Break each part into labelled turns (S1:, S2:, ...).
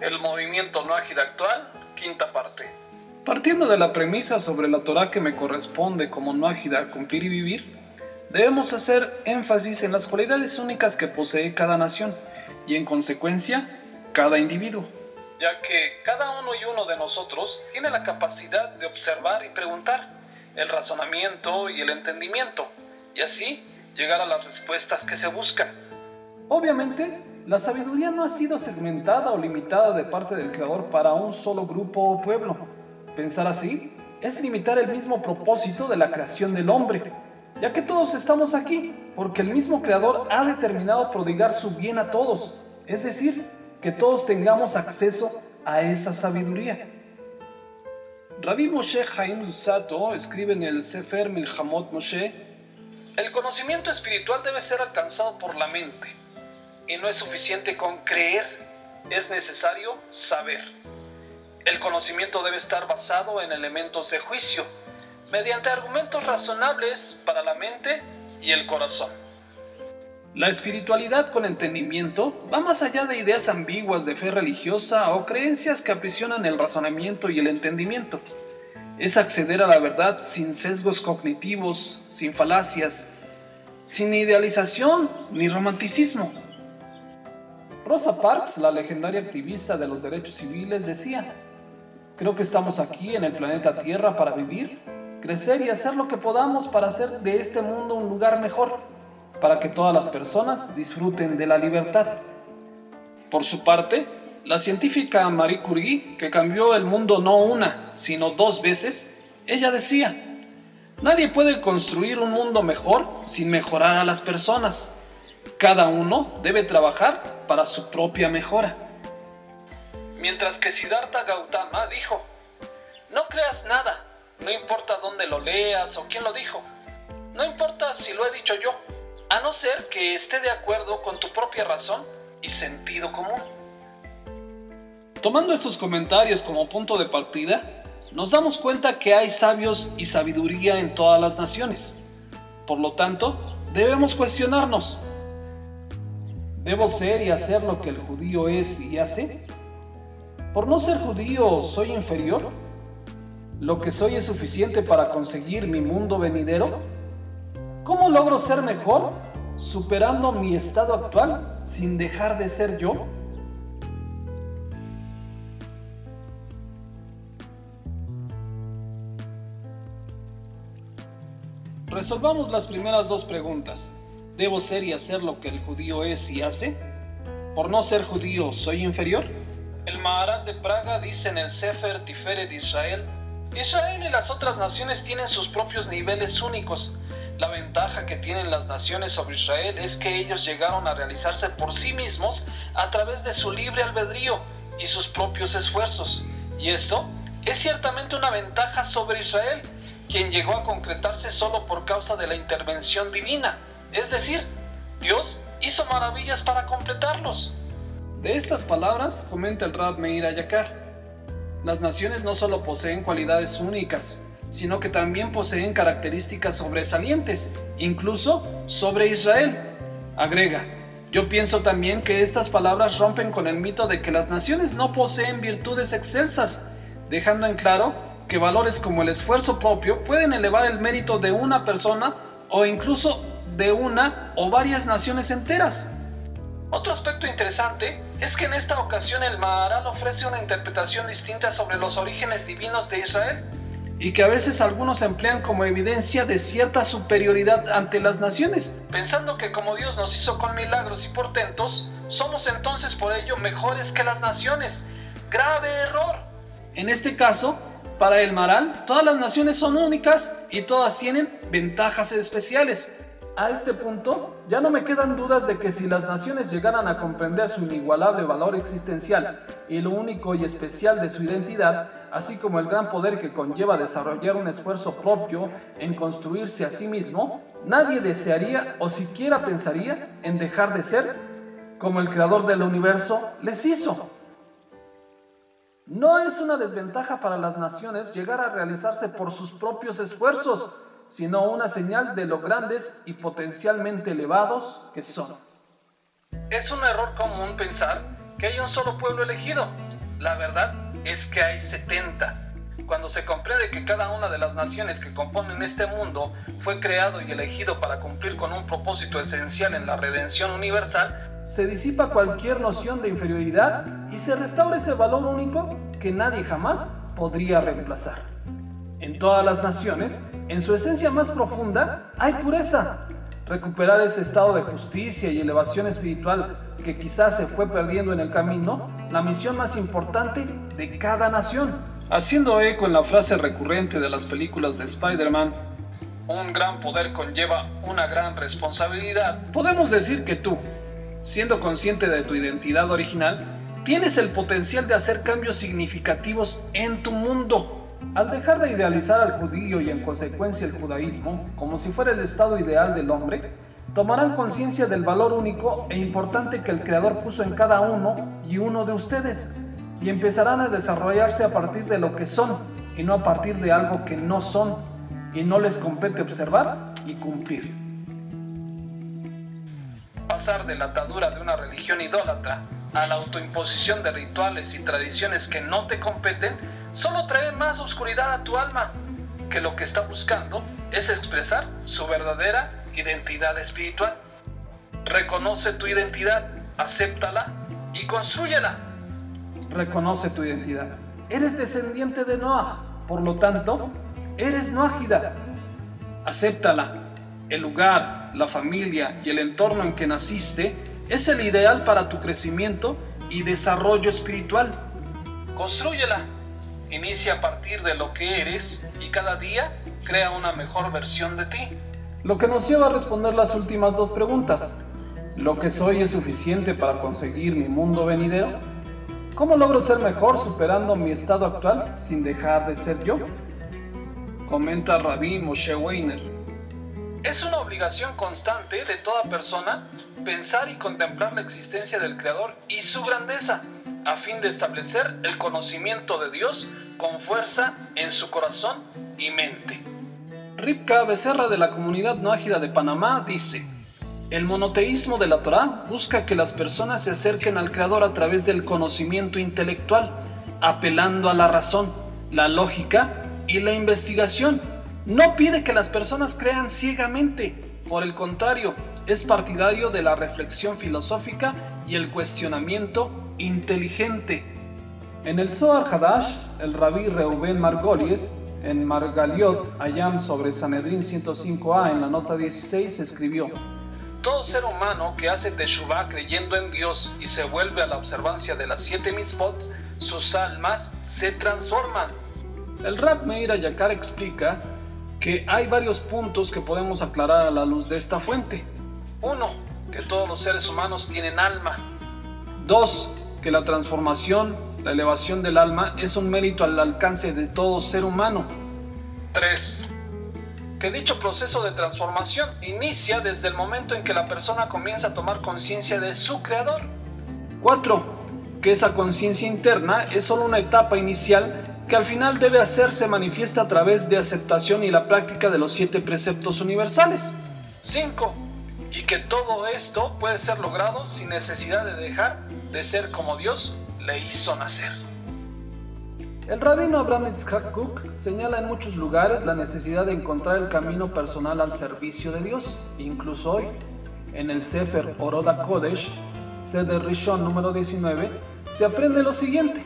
S1: El movimiento no ágil actual, quinta parte.
S2: Partiendo de la premisa sobre la Torah que me corresponde como no ágida cumplir y vivir, debemos hacer énfasis en las cualidades únicas que posee cada nación y en consecuencia cada individuo.
S1: Ya que cada uno y uno de nosotros tiene la capacidad de observar y preguntar, el razonamiento y el entendimiento, y así llegar a las respuestas que se buscan.
S2: Obviamente, la sabiduría no ha sido segmentada o limitada de parte del Creador para un solo grupo o pueblo. Pensar así es limitar el mismo propósito de la creación del hombre, ya que todos estamos aquí porque el mismo Creador ha determinado prodigar su bien a todos, es decir, que todos tengamos acceso a esa sabiduría. Rabbi Moshe Haim Lusato escribe en el Sefer Milhamot Moshe,
S1: el conocimiento espiritual debe ser alcanzado por la mente y no es suficiente con creer, es necesario saber. El conocimiento debe estar basado en elementos de juicio, mediante argumentos razonables para la mente y el corazón.
S2: La espiritualidad con entendimiento va más allá de ideas ambiguas de fe religiosa o creencias que aprisionan el razonamiento y el entendimiento. Es acceder a la verdad sin sesgos cognitivos, sin falacias, sin idealización ni romanticismo. Rosa Parks, la legendaria activista de los derechos civiles, decía, creo que estamos aquí en el planeta Tierra para vivir, crecer y hacer lo que podamos para hacer de este mundo un lugar mejor para que todas las personas disfruten de la libertad. Por su parte, la científica Marie Curie, que cambió el mundo no una, sino dos veces, ella decía, nadie puede construir un mundo mejor sin mejorar a las personas. Cada uno debe trabajar para su propia mejora.
S1: Mientras que Siddhartha Gautama dijo, no creas nada, no importa dónde lo leas o quién lo dijo, no importa si lo he dicho yo, a no ser que esté de acuerdo con tu propia razón y sentido común.
S2: Tomando estos comentarios como punto de partida, nos damos cuenta que hay sabios y sabiduría en todas las naciones. Por lo tanto, debemos cuestionarnos. ¿Debo ser y hacer lo que el judío es y hace? ¿Por no ser judío soy inferior? ¿Lo que soy es suficiente para conseguir mi mundo venidero? ¿Cómo logro ser mejor superando mi estado actual sin dejar de ser yo? Resolvamos las primeras dos preguntas. ¿Debo ser y hacer lo que el judío es y hace? ¿Por no ser judío soy inferior?
S1: El Maharal de Praga dice en el Sefer Tiferet de Israel, Israel y las otras naciones tienen sus propios niveles únicos, la ventaja que tienen las naciones sobre Israel es que ellos llegaron a realizarse por sí mismos a través de su libre albedrío y sus propios esfuerzos. Y esto es ciertamente una ventaja sobre Israel, quien llegó a concretarse solo por causa de la intervención divina. Es decir, Dios hizo maravillas para completarlos.
S2: De estas palabras comenta el Rab Meir Ayakar. Las naciones no solo poseen cualidades únicas, sino que también poseen características sobresalientes, incluso sobre Israel. Agrega, yo pienso también que estas palabras rompen con el mito de que las naciones no poseen virtudes excelsas, dejando en claro que valores como el esfuerzo propio pueden elevar el mérito de una persona o incluso de una o varias naciones enteras.
S1: Otro aspecto interesante es que en esta ocasión el Maharal ofrece una interpretación distinta sobre los orígenes divinos de Israel
S2: y que a veces algunos emplean como evidencia de cierta superioridad ante las naciones.
S1: Pensando que como Dios nos hizo con milagros y portentos, somos entonces por ello mejores que las naciones. Grave error.
S2: En este caso, para el Maral, todas las naciones son únicas y todas tienen ventajas especiales. A este punto, ya no me quedan dudas de que si las naciones llegaran a comprender su inigualable valor existencial y lo único y especial de su identidad, así como el gran poder que conlleva desarrollar un esfuerzo propio en construirse a sí mismo, nadie desearía o siquiera pensaría en dejar de ser como el creador del universo les hizo. No es una desventaja para las naciones llegar a realizarse por sus propios esfuerzos, sino una señal de lo grandes y potencialmente elevados que son.
S1: Es un error común pensar que hay un solo pueblo elegido, La verdad es que hay 70. Cuando se comprende que cada una de las naciones que componen este mundo fue creado y elegido para cumplir con un propósito esencial en la redención universal,
S2: se disipa cualquier noción de inferioridad y se restaura ese valor único que nadie jamás podría reemplazar. En todas las naciones, en su esencia más profunda, hay pureza. Recuperar ese estado de justicia y elevación espiritual que quizás se fue perdiendo en el camino, la misión más importante de cada nación. Haciendo eco en la frase recurrente de las películas de Spider-Man,
S1: un gran poder conlleva una gran responsabilidad.
S2: Podemos decir que tú, siendo consciente de tu identidad original, tienes el potencial de hacer cambios significativos en tu mundo. Al dejar de idealizar al judío y en consecuencia el judaísmo como si fuera el estado ideal del hombre, tomarán conciencia del valor único e importante que el Creador puso en cada uno y uno de ustedes y empezarán a desarrollarse a partir de lo que son y no a partir de algo que no son y no les compete observar y cumplir.
S1: Pasar de la atadura de una religión idólatra a la autoimposición de rituales y tradiciones que no te competen solo trae más oscuridad a tu alma, que lo que está buscando es expresar su verdadera identidad espiritual. Reconoce tu identidad, acéptala y construyela
S2: reconoce tu identidad. Eres descendiente de Noah, por lo tanto, eres Noágida. Acéptala. El lugar, la familia y el entorno en que naciste es el ideal para tu crecimiento y desarrollo espiritual.
S1: Construyela. Inicia a partir de lo que eres y cada día crea una mejor versión de ti.
S2: Lo que nos lleva a responder las últimas dos preguntas. ¿Lo que soy es suficiente para conseguir mi mundo venidero? ¿Cómo logro ser mejor superando mi estado actual sin dejar de ser yo? Comenta Rabbi Moshe Weiner.
S1: Es una obligación constante de toda persona pensar y contemplar la existencia del Creador y su grandeza, a fin de establecer el conocimiento de Dios con fuerza en su corazón y mente.
S2: Ripka Becerra de la comunidad no ágida de Panamá dice, el monoteísmo de la Torá busca que las personas se acerquen al Creador a través del conocimiento intelectual, apelando a la razón, la lógica y la investigación. No pide que las personas crean ciegamente, por el contrario, es partidario de la reflexión filosófica y el cuestionamiento inteligente. En el Zohar Hadash, el rabí Reuben Margolies, en Margaliot Ayam sobre Sanedrín 105a en la nota 16, escribió,
S1: todo ser humano que hace Teshuvah creyendo en Dios y se vuelve a la observancia de las siete mitzvot, sus almas se transforman.
S2: El Rab Meir Ayakar explica que hay varios puntos que podemos aclarar a la luz de esta fuente.
S1: Uno, que todos los seres humanos tienen alma.
S2: Dos, que la transformación, la elevación del alma es un mérito al alcance de todo ser humano.
S1: Tres, que dicho proceso de transformación inicia desde el momento en que la persona comienza a tomar conciencia de su creador.
S2: 4. Que esa conciencia interna es solo una etapa inicial que al final debe hacerse manifiesta a través de aceptación y la práctica de los siete preceptos universales.
S1: 5. Y que todo esto puede ser logrado sin necesidad de dejar de ser como Dios le hizo nacer.
S2: El rabino Abraham Yitzhak Cook señala en muchos lugares la necesidad de encontrar el camino personal al servicio de Dios, incluso hoy. En el Sefer Oroda Kodesh, Seder Rishon número 19, se aprende lo siguiente.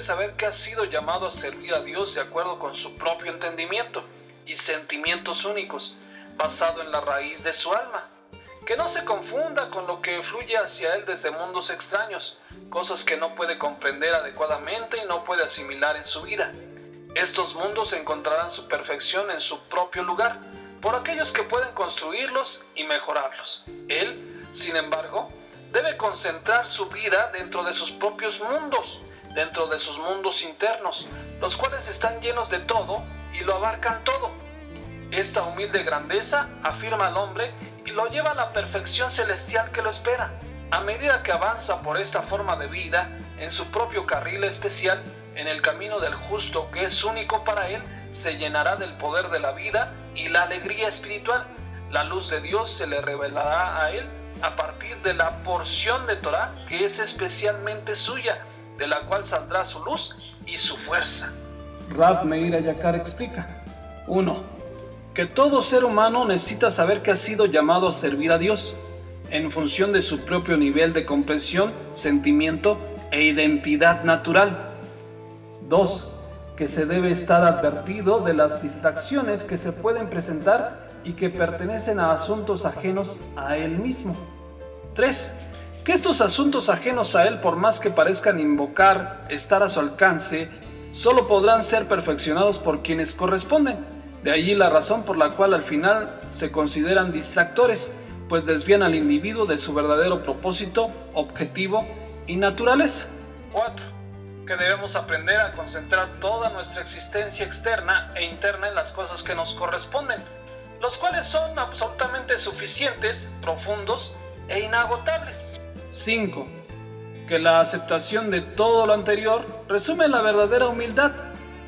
S1: Saber que ha sido llamado a servir a Dios de acuerdo con su propio entendimiento y sentimientos únicos, basado en la raíz de su alma. Que no se confunda con lo que fluye hacia él desde mundos extraños, cosas que no puede comprender adecuadamente y no puede asimilar en su vida. Estos mundos encontrarán su perfección en su propio lugar, por aquellos que pueden construirlos y mejorarlos. Él, sin embargo, debe concentrar su vida dentro de sus propios mundos, dentro de sus mundos internos, los cuales están llenos de todo y lo abarcan todo. Esta humilde grandeza afirma al hombre y lo lleva a la perfección celestial que lo espera. A medida que avanza por esta forma de vida, en su propio carril especial, en el camino del justo que es único para él, se llenará del poder de la vida y la alegría espiritual. La luz de Dios se le revelará a él a partir de la porción de Torah que es especialmente suya, de la cual saldrá su luz y su fuerza.
S2: Rab Meir Ayakar explica. 1. Que todo ser humano necesita saber que ha sido llamado a servir a Dios en función de su propio nivel de comprensión, sentimiento e identidad natural. 2. Que se debe estar advertido de las distracciones que se pueden presentar y que pertenecen a asuntos ajenos a él mismo. 3. Que estos asuntos ajenos a él, por más que parezcan invocar, estar a su alcance, solo podrán ser perfeccionados por quienes corresponden. De allí la razón por la cual al final se consideran distractores, pues desvían al individuo de su verdadero propósito, objetivo y naturaleza.
S1: 4. Que debemos aprender a concentrar toda nuestra existencia externa e interna en las cosas que nos corresponden, los cuales son absolutamente suficientes, profundos e inagotables.
S2: 5. Que la aceptación de todo lo anterior resume la verdadera humildad,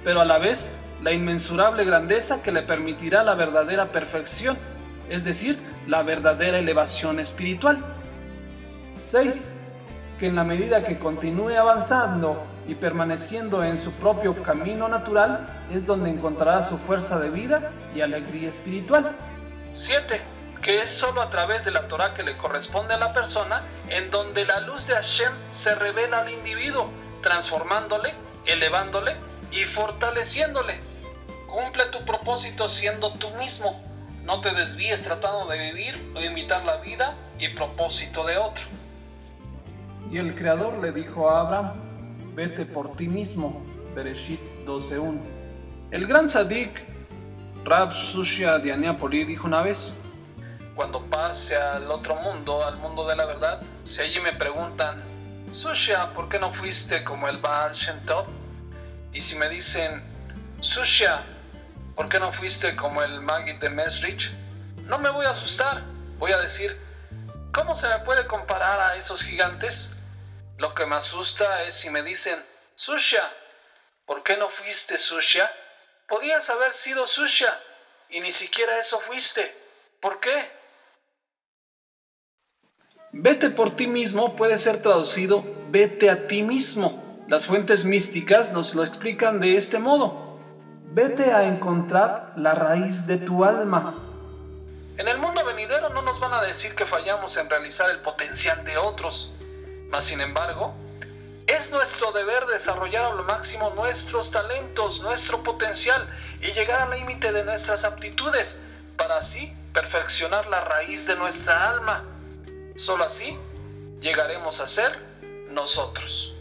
S2: pero a la vez la inmensurable grandeza que le permitirá la verdadera perfección, es decir, la verdadera elevación espiritual. 6. Que en la medida que continúe avanzando y permaneciendo en su propio camino natural, es donde encontrará su fuerza de vida y alegría espiritual.
S1: 7. Que es solo a través de la Torah que le corresponde a la persona en donde la luz de Hashem se revela al individuo, transformándole, elevándole y fortaleciéndole. Cumple tu propósito siendo tú mismo. No te desvíes tratando de vivir o imitar la vida y propósito de otro.
S2: Y el Creador le dijo a Abraham, vete por ti mismo. Bereshit 12.1. El gran Sadik Rab Sushya de Aniapoli dijo una vez,
S1: Cuando pase al otro mundo, al mundo de la verdad, si allí me preguntan, Sushya, ¿por qué no fuiste como el Baal Shem? Y si me dicen, Sushya, ¿por qué no fuiste como el Magid de Mesrich? No me voy a asustar, voy a decir, ¿cómo se me puede comparar a esos gigantes? Lo que me asusta es si me dicen, Sushya, ¿por qué no fuiste Sushya? Podías haber sido Sushya y ni siquiera eso fuiste. ¿Por qué?
S2: Vete por ti mismo puede ser traducido vete a ti mismo. Las fuentes místicas nos lo explican de este modo. Vete a encontrar la raíz de tu alma.
S1: En el mundo venidero no nos van a decir que fallamos en realizar el potencial de otros. Mas, sin embargo, es nuestro deber desarrollar a lo máximo nuestros talentos, nuestro potencial y llegar al límite de nuestras aptitudes para así perfeccionar la raíz de nuestra alma. Solo así llegaremos a ser nosotros.